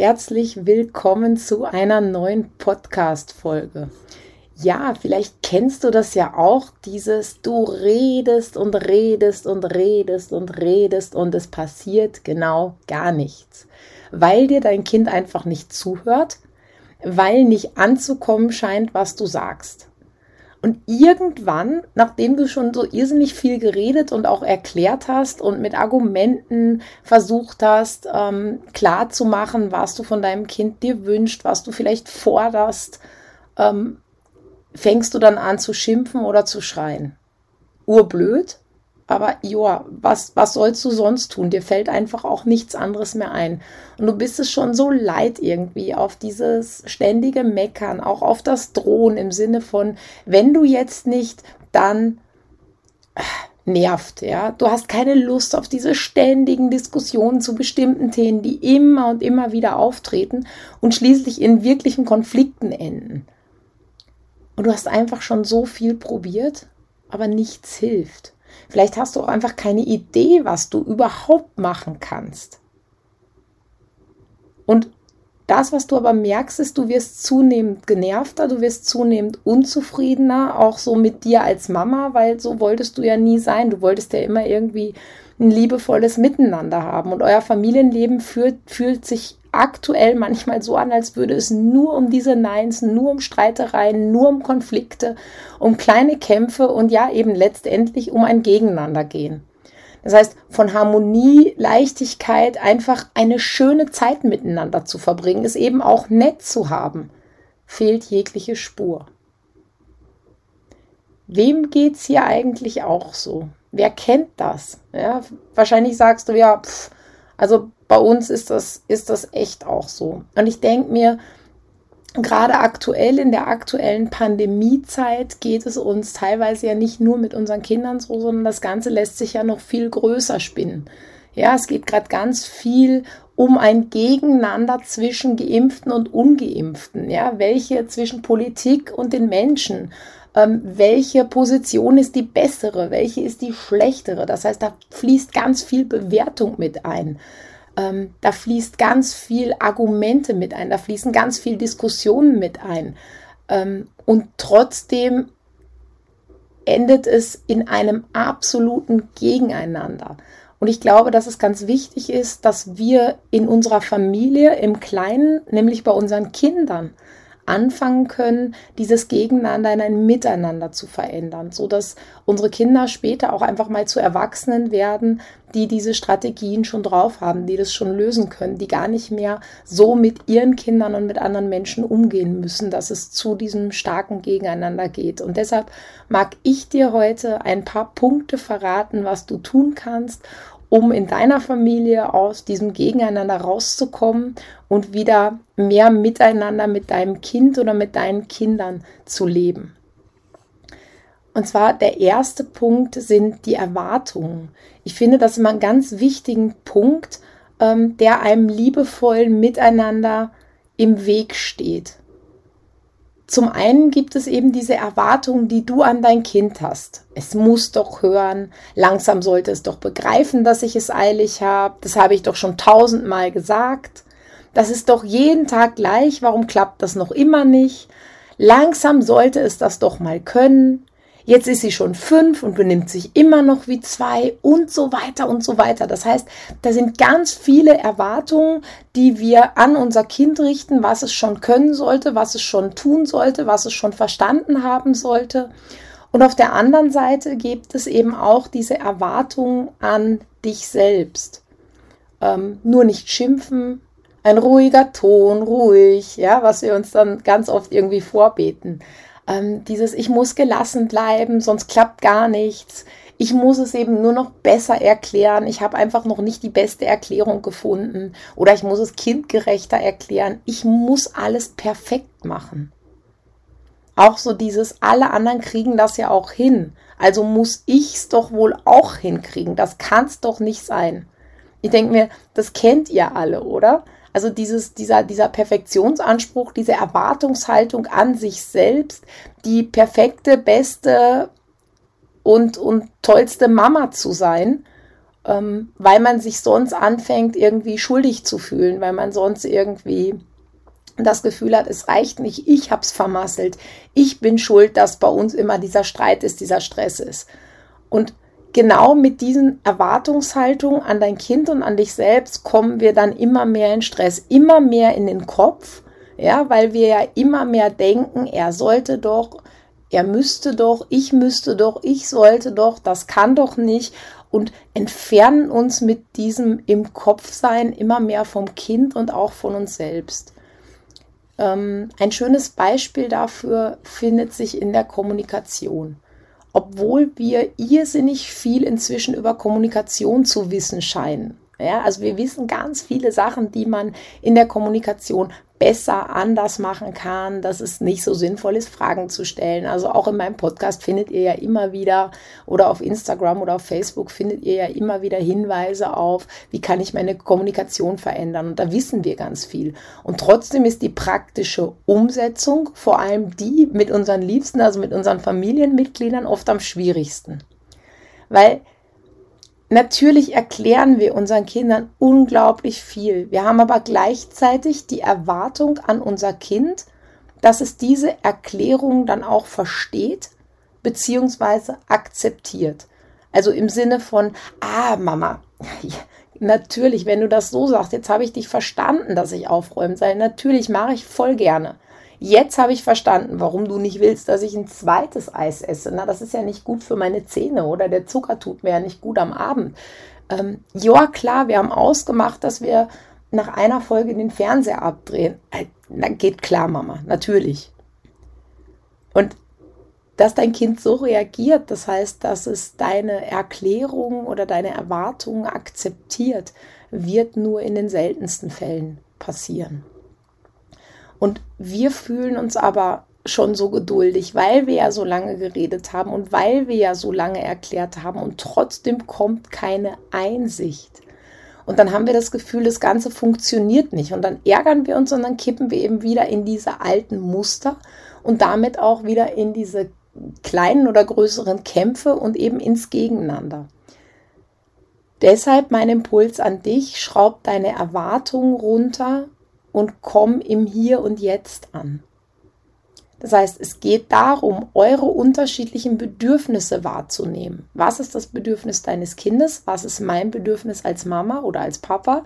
Herzlich willkommen zu einer neuen Podcast-Folge. Ja, vielleicht kennst du das ja auch, dieses du redest und redest und redest und redest und es passiert genau gar nichts, weil dir dein Kind einfach nicht zuhört, weil nicht anzukommen scheint, was du sagst. Und irgendwann, nachdem du schon so irrsinnig viel geredet und auch erklärt hast und mit Argumenten versucht hast, ähm, klar zu machen, was du von deinem Kind dir wünscht, was du vielleicht forderst, ähm, fängst du dann an zu schimpfen oder zu schreien. Urblöd, aber ja, was, was sollst du sonst tun? Dir fällt einfach auch nichts anderes mehr ein. Und du bist es schon so leid irgendwie auf dieses ständige Meckern, auch auf das Drohen im Sinne von, wenn du jetzt nicht, dann äh, nervt, ja. Du hast keine Lust auf diese ständigen Diskussionen zu bestimmten Themen, die immer und immer wieder auftreten und schließlich in wirklichen Konflikten enden. Und du hast einfach schon so viel probiert, aber nichts hilft. Vielleicht hast du auch einfach keine Idee, was du überhaupt machen kannst. Und das, was du aber merkst, ist, du wirst zunehmend genervter, du wirst zunehmend unzufriedener, auch so mit dir als Mama, weil so wolltest du ja nie sein. Du wolltest ja immer irgendwie ein liebevolles Miteinander haben. Und euer Familienleben fühlt, fühlt sich aktuell manchmal so an, als würde es nur um diese Neins, nur um Streitereien, nur um Konflikte, um kleine Kämpfe und ja eben letztendlich um ein Gegeneinander gehen. Das heißt, von Harmonie, Leichtigkeit, einfach eine schöne Zeit miteinander zu verbringen, es eben auch nett zu haben, fehlt jegliche Spur. Wem geht's hier eigentlich auch so? Wer kennt das? Ja, wahrscheinlich sagst du ja, pff, also bei uns ist das, ist das echt auch so. Und ich denke mir, gerade aktuell in der aktuellen Pandemiezeit geht es uns teilweise ja nicht nur mit unseren Kindern so, sondern das Ganze lässt sich ja noch viel größer spinnen. Ja, es geht gerade ganz viel um ein Gegeneinander zwischen Geimpften und Ungeimpften. Ja, welche zwischen Politik und den Menschen. Ähm, welche Position ist die bessere? Welche ist die schlechtere? Das heißt, da fließt ganz viel Bewertung mit ein. Ähm, da fließt ganz viel Argumente mit ein, da fließen ganz viel Diskussionen mit ein. Ähm, und trotzdem endet es in einem absoluten Gegeneinander. Und ich glaube, dass es ganz wichtig ist, dass wir in unserer Familie im Kleinen, nämlich bei unseren Kindern, anfangen können, dieses Gegeneinander in ein Miteinander zu verändern, so dass unsere Kinder später auch einfach mal zu Erwachsenen werden, die diese Strategien schon drauf haben, die das schon lösen können, die gar nicht mehr so mit ihren Kindern und mit anderen Menschen umgehen müssen, dass es zu diesem starken Gegeneinander geht. Und deshalb mag ich dir heute ein paar Punkte verraten, was du tun kannst, um in deiner Familie aus diesem Gegeneinander rauszukommen und wieder mehr miteinander mit deinem Kind oder mit deinen Kindern zu leben. Und zwar der erste Punkt sind die Erwartungen. Ich finde das immer einen ganz wichtigen Punkt, ähm, der einem liebevollen Miteinander im Weg steht. Zum einen gibt es eben diese Erwartungen, die du an dein Kind hast. Es muss doch hören, langsam sollte es doch begreifen, dass ich es eilig habe. Das habe ich doch schon tausendmal gesagt. Das ist doch jeden Tag gleich, warum klappt das noch immer nicht? Langsam sollte es das doch mal können. Jetzt ist sie schon fünf und benimmt sich immer noch wie zwei und so weiter und so weiter. Das heißt, da sind ganz viele Erwartungen, die wir an unser Kind richten, was es schon können sollte, was es schon tun sollte, was es schon verstanden haben sollte. Und auf der anderen Seite gibt es eben auch diese Erwartungen an dich selbst. Ähm, nur nicht schimpfen, ein ruhiger Ton, ruhig, ja, was wir uns dann ganz oft irgendwie vorbeten. Ähm, dieses Ich muss gelassen bleiben, sonst klappt gar nichts. Ich muss es eben nur noch besser erklären. Ich habe einfach noch nicht die beste Erklärung gefunden. Oder ich muss es kindgerechter erklären. Ich muss alles perfekt machen. auch so dieses, alle anderen kriegen das ja auch hin. Also muss ich's doch wohl auch hinkriegen. Das kann's doch nicht sein. Ich denke mir, das kennt ihr alle, oder? Also dieses, dieser, dieser Perfektionsanspruch, diese Erwartungshaltung an sich selbst, die perfekte, beste und, und tollste Mama zu sein, ähm, weil man sich sonst anfängt, irgendwie schuldig zu fühlen, weil man sonst irgendwie das Gefühl hat, es reicht nicht, ich hab's vermasselt, ich bin schuld, dass bei uns immer dieser Streit ist, dieser Stress ist. Und genau mit diesen Erwartungshaltungen an dein Kind und an dich selbst kommen wir dann immer mehr in Stress, immer mehr in den Kopf, ja, weil wir ja immer mehr denken, er sollte doch, er müsste doch, ich müsste doch, ich sollte doch, das kann doch nicht und entfernen uns mit diesem im Kopf sein immer mehr vom Kind und auch von uns selbst. Ähm, ein schönes Beispiel dafür findet sich in der Kommunikation. Obwohl wir irrsinnig viel inzwischen über Kommunikation zu wissen scheinen. Ja, also wir wissen ganz viele Sachen, die man in der Kommunikation besser anders machen kann, dass es nicht so sinnvoll ist, Fragen zu stellen. Also auch in meinem Podcast findet ihr ja immer wieder oder auf Instagram oder auf Facebook findet ihr ja immer wieder Hinweise auf, wie kann ich meine Kommunikation verändern. Und da wissen wir ganz viel. Und trotzdem ist die praktische Umsetzung, vor allem die mit unseren Liebsten, also mit unseren Familienmitgliedern, oft am schwierigsten. Weil Natürlich erklären wir unseren Kindern unglaublich viel. Wir haben aber gleichzeitig die Erwartung an unser Kind, dass es diese Erklärung dann auch versteht bzw. akzeptiert. Also im Sinne von, ah, Mama, natürlich, wenn du das so sagst, jetzt habe ich dich verstanden, dass ich aufräumen soll. Natürlich mache ich voll gerne. Jetzt habe ich verstanden, warum du nicht willst, dass ich ein zweites Eis esse. Na, das ist ja nicht gut für meine Zähne oder der Zucker tut mir ja nicht gut am Abend. Ähm, ja, klar, wir haben ausgemacht, dass wir nach einer Folge den Fernseher abdrehen. Äh, na, geht klar, Mama, natürlich. Und dass dein Kind so reagiert, das heißt, dass es deine Erklärung oder deine Erwartungen akzeptiert, wird nur in den seltensten Fällen passieren. Und wir fühlen uns aber schon so geduldig, weil wir ja so lange geredet haben und weil wir ja so lange erklärt haben und trotzdem kommt keine Einsicht. Und dann haben wir das Gefühl, das Ganze funktioniert nicht. Und dann ärgern wir uns und dann kippen wir eben wieder in diese alten Muster und damit auch wieder in diese kleinen oder größeren Kämpfe und eben ins Gegeneinander. Deshalb mein Impuls an dich, schraub deine Erwartungen runter und komm im Hier und Jetzt an. Das heißt, es geht darum, eure unterschiedlichen Bedürfnisse wahrzunehmen. Was ist das Bedürfnis deines Kindes? Was ist mein Bedürfnis als Mama oder als Papa?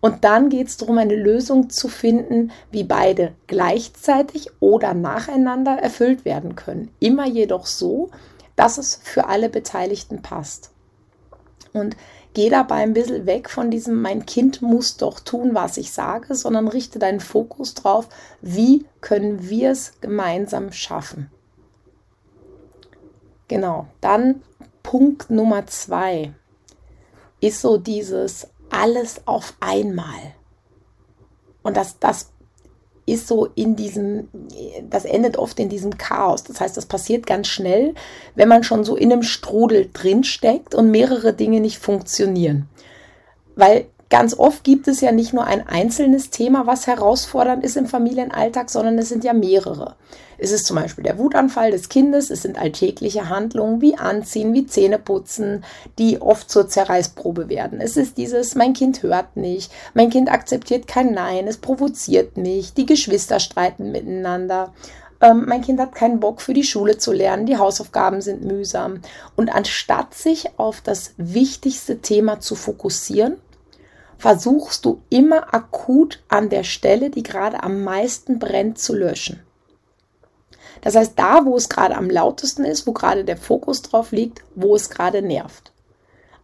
Und dann geht es darum, eine Lösung zu finden, wie beide gleichzeitig oder nacheinander erfüllt werden können. Immer jedoch so, dass es für alle Beteiligten passt. Und Geh dabei ein bisschen weg von diesem, mein Kind muss doch tun, was ich sage, sondern richte deinen Fokus drauf, wie können wir es gemeinsam schaffen. Genau, dann Punkt Nummer zwei ist so dieses alles auf einmal. Und das, das ist so in diesem, das endet oft in diesem Chaos. Das heißt, das passiert ganz schnell, wenn man schon so in einem Strudel drinsteckt und mehrere Dinge nicht funktionieren. Weil Ganz oft gibt es ja nicht nur ein einzelnes Thema, was herausfordernd ist im Familienalltag, sondern es sind ja mehrere. Es ist zum Beispiel der Wutanfall des Kindes, es sind alltägliche Handlungen wie Anziehen, wie Zähneputzen, die oft zur Zerreißprobe werden. Es ist dieses, mein Kind hört nicht, mein Kind akzeptiert kein Nein, es provoziert mich, die Geschwister streiten miteinander ähm, mein Kind hat keinen Bock für die Schule zu lernen, die Hausaufgaben sind mühsam. Und anstatt sich auf das wichtigste Thema zu fokussieren, versuchst du immer akut an der Stelle, die gerade am meisten brennt, zu löschen. Das heißt, da, wo es gerade am lautesten ist, wo gerade der Fokus drauf liegt, wo es gerade nervt.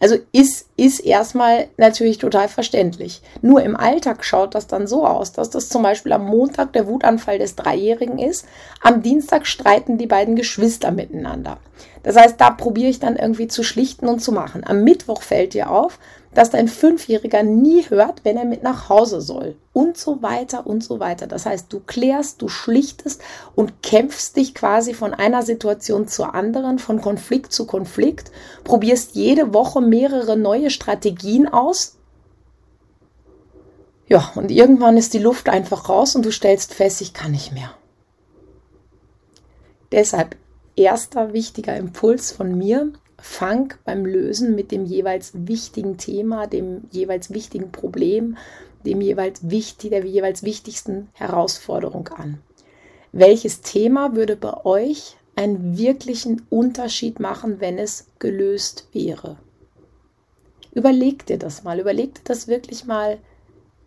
Also ist ist erstmal natürlich total verständlich. Nur im Alltag schaut das dann so aus, dass das zum Beispiel am Montag der Wutanfall des Dreijährigen ist, am Dienstag streiten die beiden Geschwister miteinander. Das heißt, da probiere ich dann irgendwie zu schlichten und zu machen. Am Mittwoch fällt dir auf, dass dein Fünfjähriger nie hört, wenn er mit nach Hause soll. Und so weiter und so weiter. Das heißt, du klärst, du schlichtest und kämpfst dich quasi von einer Situation zur anderen, von Konflikt zu Konflikt, probierst jede Woche mehrere neue Strategien aus. Ja, und irgendwann ist die Luft einfach raus und du stellst fest, ich kann nicht mehr. Deshalb erster wichtiger Impuls von mir, fang beim Lösen mit dem jeweils wichtigen Thema, dem jeweils wichtigen Problem, dem jeweils wichtig, der jeweils wichtigsten Herausforderung an. Welches Thema würde bei euch einen wirklichen Unterschied machen, wenn es gelöst wäre? Überleg dir das mal, überleg dir das wirklich mal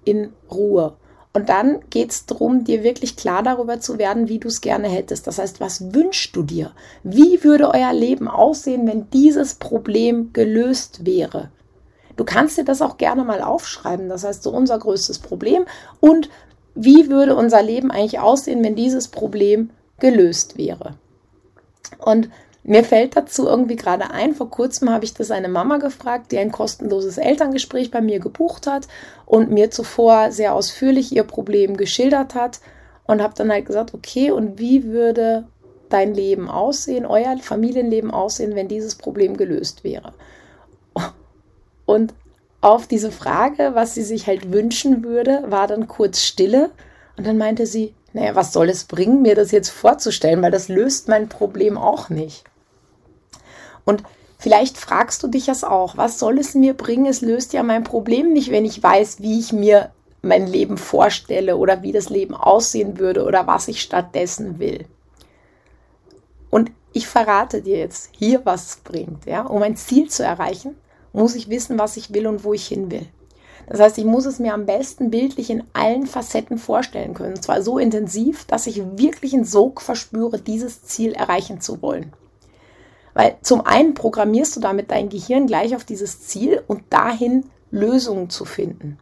in Ruhe. Und dann geht es darum, dir wirklich klar darüber zu werden, wie du es gerne hättest. Das heißt, was wünschst du dir? Wie würde euer Leben aussehen, wenn dieses Problem gelöst wäre? Du kannst dir das auch gerne mal aufschreiben. Das heißt, so unser größtes Problem und wie würde unser Leben eigentlich aussehen, wenn dieses Problem gelöst wäre? Und mir fällt dazu irgendwie gerade ein, vor kurzem habe ich das eine Mama gefragt, die ein kostenloses Elterngespräch bei mir gebucht hat und mir zuvor sehr ausführlich ihr Problem geschildert hat und habe dann halt gesagt, okay, und wie würde dein Leben aussehen, euer Familienleben aussehen, wenn dieses Problem gelöst wäre? Und auf diese Frage, was sie sich halt wünschen würde, war dann kurz Stille und dann meinte sie, naja, was soll es bringen, mir das jetzt vorzustellen, weil das löst mein Problem auch nicht. Und vielleicht fragst du dich das auch, was soll es mir bringen? Es löst ja mein Problem nicht, wenn ich weiß, wie ich mir mein Leben vorstelle oder wie das Leben aussehen würde oder was ich stattdessen will. Und ich verrate dir jetzt hier, was es bringt. Ja? Um ein Ziel zu erreichen, muss ich wissen, was ich will und wo ich hin will. Das heißt, ich muss es mir am besten bildlich in allen Facetten vorstellen können. Und zwar so intensiv, dass ich wirklich einen Sog verspüre, dieses Ziel erreichen zu wollen. Weil zum einen programmierst du damit dein Gehirn gleich auf dieses Ziel und dahin Lösungen zu finden.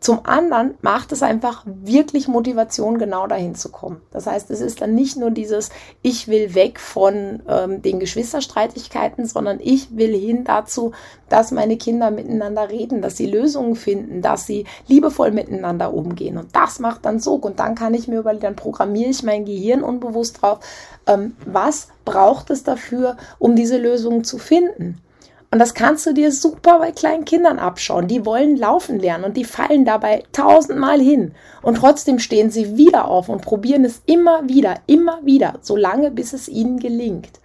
Zum anderen macht es einfach wirklich Motivation, genau dahin zu kommen. Das heißt, es ist dann nicht nur dieses, ich will weg von ähm, den Geschwisterstreitigkeiten, sondern ich will hin dazu, dass meine Kinder miteinander reden, dass sie Lösungen finden, dass sie liebevoll miteinander umgehen. Und das macht dann Sog. Und dann kann ich mir überlegen, dann programmiere ich mein Gehirn unbewusst drauf, ähm, was braucht es dafür, um diese Lösungen zu finden. Und das kannst du dir super bei kleinen Kindern abschauen. Die wollen laufen lernen und die fallen dabei tausendmal hin. Und trotzdem stehen sie wieder auf und probieren es immer wieder, immer wieder, solange bis es ihnen gelingt.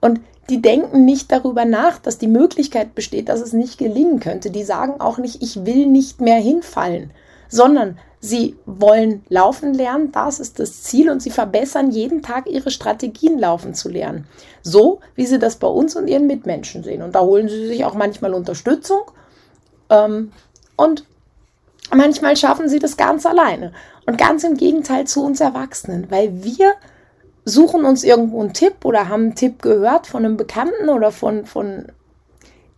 Und die denken nicht darüber nach, dass die Möglichkeit besteht, dass es nicht gelingen könnte. Die sagen auch nicht, ich will nicht mehr hinfallen, sondern Sie wollen laufen lernen, das ist das Ziel und sie verbessern jeden Tag ihre Strategien laufen zu lernen. So wie sie das bei uns und ihren Mitmenschen sehen. Und da holen sie sich auch manchmal Unterstützung ähm, und manchmal schaffen sie das ganz alleine. Und ganz im Gegenteil zu uns Erwachsenen, weil wir suchen uns irgendwo einen Tipp oder haben einen Tipp gehört von einem Bekannten oder von, von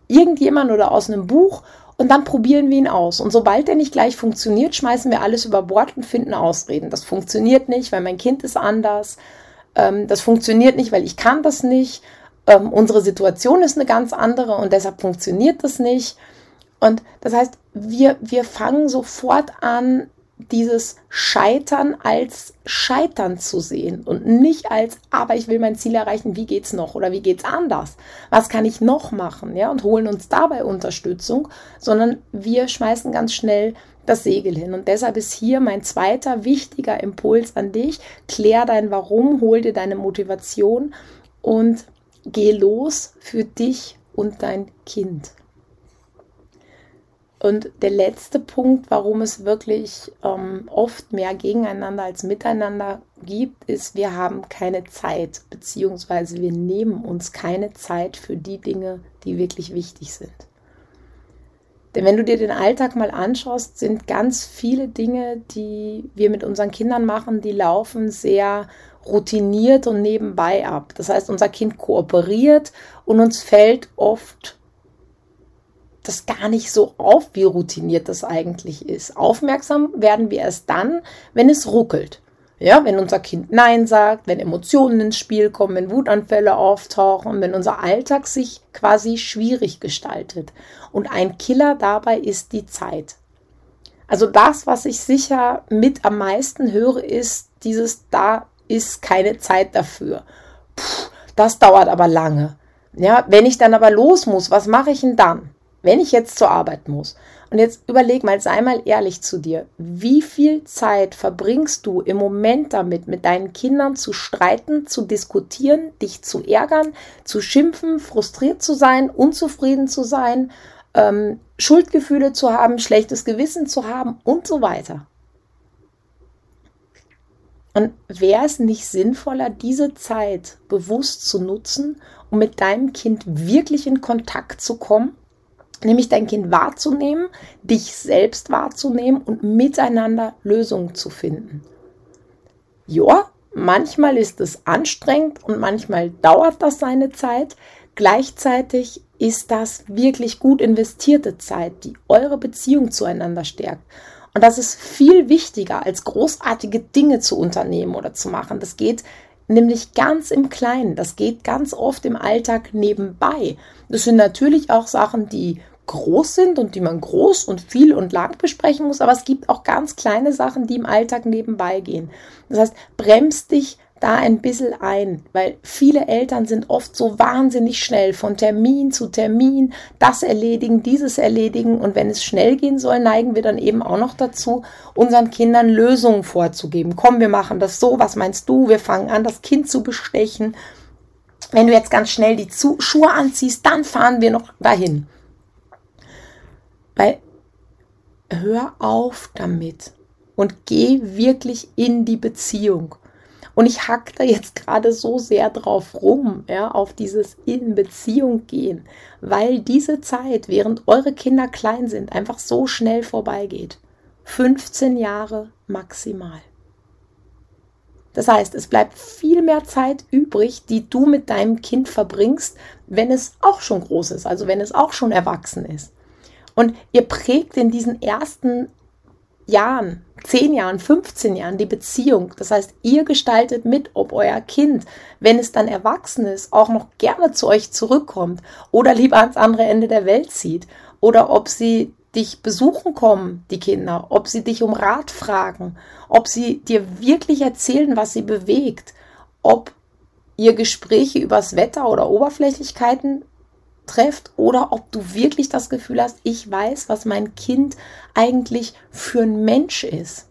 irgendjemand oder aus einem Buch und dann probieren wir ihn aus. Und sobald er nicht gleich funktioniert, schmeißen wir alles über Bord und finden Ausreden. Das funktioniert nicht, weil mein Kind ist anders. Ähm, das funktioniert nicht, weil ich kann das nicht. Ähm, unsere Situation ist eine ganz andere und deshalb funktioniert das nicht. Und das heißt, wir, wir fangen sofort an, dieses Scheitern als Scheitern zu sehen und nicht als, aber ich will mein Ziel erreichen, wie geht's noch oder wie geht's anders? Was kann ich noch machen? Ja, und holen uns dabei Unterstützung, sondern wir schmeißen ganz schnell das Segel hin. Und deshalb ist hier mein zweiter wichtiger Impuls an dich. Klär dein Warum, hol dir deine Motivation und geh los für dich und dein Kind. Und der letzte Punkt, warum es wirklich ähm, oft mehr gegeneinander als miteinander gibt, ist, wir haben keine Zeit, beziehungsweise wir nehmen uns keine Zeit für die Dinge, die wirklich wichtig sind. Denn wenn du dir den Alltag mal anschaust, sind ganz viele Dinge, die wir mit unseren Kindern machen, die laufen sehr routiniert und nebenbei ab. Das heißt, unser Kind kooperiert und uns fällt oft das gar nicht so auf, wie routiniert das eigentlich ist. Aufmerksam werden wir erst dann, wenn es ruckelt. Ja, wenn unser Kind Nein sagt, wenn Emotionen ins Spiel kommen, wenn Wutanfälle auftauchen, wenn unser Alltag sich quasi schwierig gestaltet. Und ein Killer dabei ist die Zeit. Also das, was ich sicher mit am meisten höre, ist dieses, da ist keine Zeit dafür. Puh, das dauert aber lange. Ja, wenn ich dann aber los muss, was mache ich denn dann? Wenn ich jetzt zur Arbeit muss. Und jetzt überleg mal, sei mal ehrlich zu dir. Wie viel Zeit verbringst du im Moment damit, mit deinen Kindern zu streiten, zu diskutieren, dich zu ärgern, zu schimpfen, frustriert zu sein, unzufrieden zu sein, ähm, Schuldgefühle zu haben, schlechtes Gewissen zu haben und so weiter? Und wäre es nicht sinnvoller, diese Zeit bewusst zu nutzen, um mit deinem Kind wirklich in Kontakt zu kommen? Nämlich dein Kind wahrzunehmen, dich selbst wahrzunehmen und miteinander Lösungen zu finden. Ja, manchmal ist es anstrengend und manchmal dauert das seine Zeit. Gleichzeitig ist das wirklich gut investierte Zeit, die eure Beziehung zueinander stärkt. Und das ist viel wichtiger, als großartige Dinge zu unternehmen oder zu machen. Das geht nämlich ganz im Kleinen. Das geht ganz oft im Alltag nebenbei. Das sind natürlich auch Sachen, die groß sind und die man groß und viel und lang besprechen muss, aber es gibt auch ganz kleine Sachen, die im Alltag nebenbei gehen. Das heißt, bremst dich da ein bisschen ein, weil viele Eltern sind oft so wahnsinnig schnell von Termin zu Termin, das erledigen, dieses erledigen und wenn es schnell gehen soll, neigen wir dann eben auch noch dazu, unseren Kindern Lösungen vorzugeben. Komm, wir machen das so, was meinst du? Wir fangen an, das Kind zu bestechen. Wenn du jetzt ganz schnell die Schuhe anziehst, dann fahren wir noch dahin. Weil hör auf damit und geh wirklich in die Beziehung. Und ich hack da jetzt gerade so sehr drauf rum, ja, auf dieses in Beziehung gehen, weil diese Zeit, während eure Kinder klein sind, einfach so schnell vorbeigeht. 15 Jahre maximal. Das heißt, es bleibt viel mehr Zeit übrig, die du mit deinem Kind verbringst, wenn es auch schon groß ist, also wenn es auch schon erwachsen ist. Und ihr prägt in diesen ersten Jahren, 10 Jahren, 15 Jahren die Beziehung. Das heißt, ihr gestaltet mit, ob euer Kind, wenn es dann erwachsen ist, auch noch gerne zu euch zurückkommt oder lieber ans andere Ende der Welt zieht. Oder ob sie dich besuchen kommen, die Kinder, ob sie dich um Rat fragen, ob sie dir wirklich erzählen, was sie bewegt, ob ihr Gespräche übers Wetter oder Oberflächlichkeiten trefft oder ob du wirklich das Gefühl hast, ich weiß, was mein Kind eigentlich für ein Mensch ist.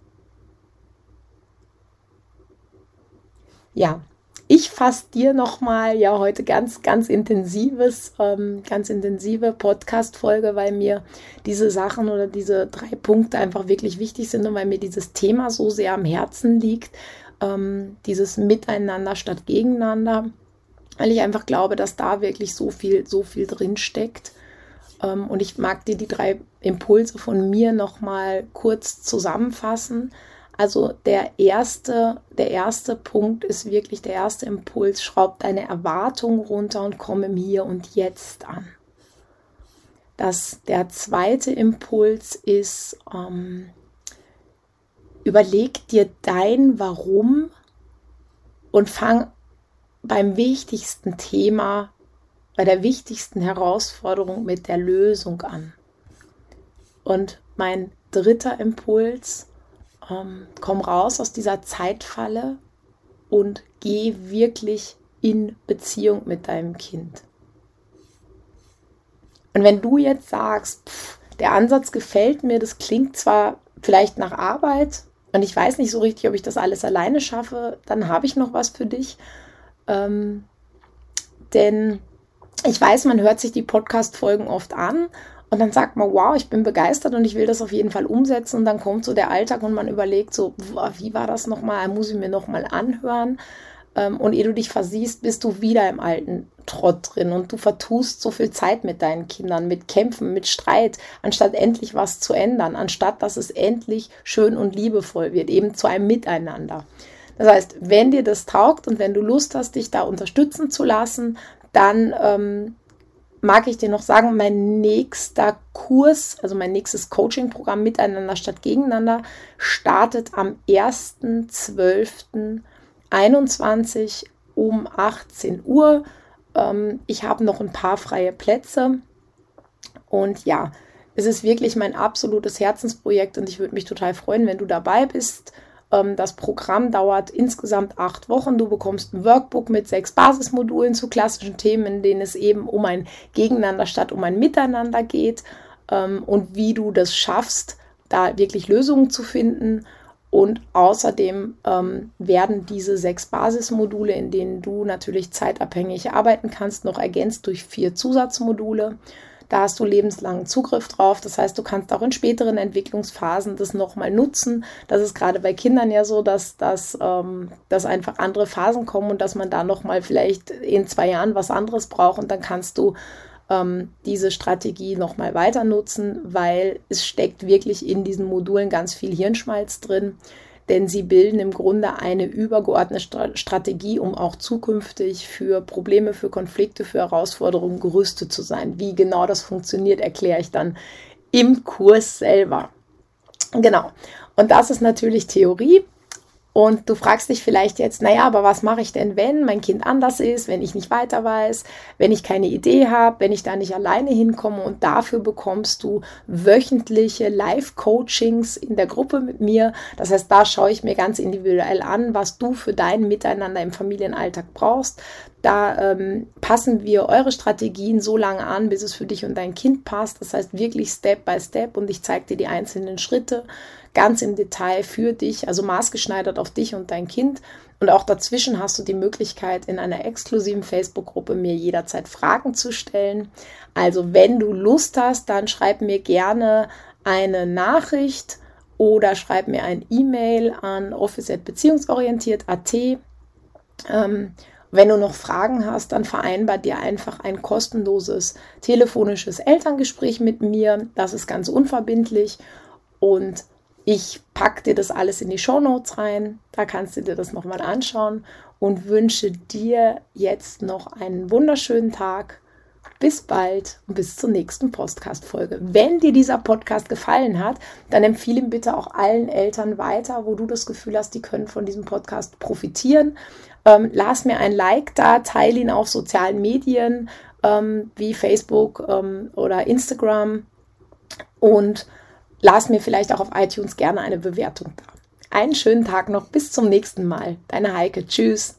Ja, ich fasse dir nochmal ja heute ganz, ganz intensives, ähm, ganz intensive Podcast-Folge, weil mir diese Sachen oder diese drei Punkte einfach wirklich wichtig sind und weil mir dieses Thema so sehr am Herzen liegt. Ähm, dieses Miteinander statt Gegeneinander weil ich einfach glaube, dass da wirklich so viel, so viel drin steckt. Ähm, und ich mag dir die drei Impulse von mir nochmal kurz zusammenfassen. Also der erste, der erste Punkt ist wirklich der erste Impuls, schraub deine Erwartungen runter und komm im Hier und Jetzt an. Das, der zweite Impuls ist, ähm, überleg dir dein Warum und fang beim wichtigsten Thema, bei der wichtigsten Herausforderung mit der Lösung an. Und mein dritter Impuls, ähm, komm raus aus dieser Zeitfalle und geh wirklich in Beziehung mit deinem Kind. Und wenn du jetzt sagst, pff, der Ansatz gefällt mir, das klingt zwar vielleicht nach Arbeit und ich weiß nicht so richtig, ob ich das alles alleine schaffe, dann habe ich noch was für dich. Ähm, denn ich weiß, man hört sich die Podcast-Folgen oft an und dann sagt man, wow, ich bin begeistert und ich will das auf jeden Fall umsetzen. Und dann kommt so der Alltag und man überlegt so, wie war das nochmal? Muss ich mir nochmal anhören? Ähm, und ehe du dich versiehst, bist du wieder im alten Trott drin und du vertust so viel Zeit mit deinen Kindern, mit Kämpfen, mit Streit, anstatt endlich was zu ändern, anstatt dass es endlich schön und liebevoll wird, eben zu einem Miteinander. Das heißt, wenn dir das taugt und wenn du Lust hast, dich da unterstützen zu lassen, dann ähm, mag ich dir noch sagen, mein nächster Kurs, also mein nächstes Coaching-Programm Miteinander statt Gegeneinander, startet am 1.12.21 um 18 Uhr. Ähm, ich habe noch ein paar freie Plätze. Und ja, es ist wirklich mein absolutes Herzensprojekt und ich würde mich total freuen, wenn du dabei bist. Ähm, das Programm dauert insgesamt acht Wochen. Du bekommst ein Workbook mit sechs Basismodulen zu klassischen Themen, in denen es eben um ein Gegeneinander statt um ein Miteinander geht ähm, und wie du das schaffst, da wirklich Lösungen zu finden. Und außerdem ähm, werden diese sechs Basismodule, in denen du natürlich zeitabhängig arbeiten kannst, noch ergänzt durch vier Zusatzmodule. Da hast du lebenslangen Zugriff drauf. Das heißt, du kannst auch in späteren Entwicklungsphasen das nochmal nutzen. Das ist gerade bei Kindern ja so, dass, dass, ähm, dass einfach andere Phasen kommen und dass man da nochmal vielleicht in zwei Jahren was anderes braucht und dann kannst du ähm, diese Strategie nochmal weiter nutzen, weil es steckt wirklich in diesen Modulen ganz viel Hirnschmalz drin denn sie bilden im Grunde eine übergeordnete Strategie, um auch zukünftig für Probleme, für Konflikte, für Herausforderungen gerüstet zu sein. Wie genau das funktioniert, erkläre ich dann im Kurs selber. Genau. Und das ist natürlich Theorie. Und du fragst dich vielleicht jetzt, naja, aber was mache ich denn, wenn mein Kind anders ist, wenn ich nicht weiter weiß, wenn ich keine Idee habe, wenn ich da nicht alleine hinkomme und dafür bekommst du wöchentliche Live-Coachings in der Gruppe mit mir. Das heißt, da schaue ich mir ganz individuell an, was du für dein Miteinander im Familienalltag brauchst. Da ähm, passen wir eure Strategien so lange an, bis es für dich und dein Kind passt. Das heißt wirklich Step by Step und ich zeige dir die einzelnen Schritte ganz im Detail für dich, also maßgeschneidert auf dich und dein Kind. Und auch dazwischen hast du die Möglichkeit, in einer exklusiven Facebook-Gruppe mir jederzeit Fragen zu stellen. Also wenn du Lust hast, dann schreib mir gerne eine Nachricht oder schreib mir ein E-Mail an office.beziehungsorientiert.at. Ähm, wenn du noch Fragen hast, dann vereinbar dir einfach ein kostenloses telefonisches Elterngespräch mit mir. Das ist ganz unverbindlich und ich packe dir das alles in die Show Notes rein, da kannst du dir das nochmal anschauen und wünsche dir jetzt noch einen wunderschönen Tag. Bis bald und bis zur nächsten Podcast-Folge. Wenn dir dieser Podcast gefallen hat, dann empfehle ihn bitte auch allen Eltern weiter, wo du das Gefühl hast, die können von diesem Podcast profitieren. Ähm, lass mir ein Like da, teile ihn auf sozialen Medien ähm, wie Facebook ähm, oder Instagram und Lass mir vielleicht auch auf iTunes gerne eine Bewertung da. Einen schönen Tag noch, bis zum nächsten Mal. Deine Heike, tschüss.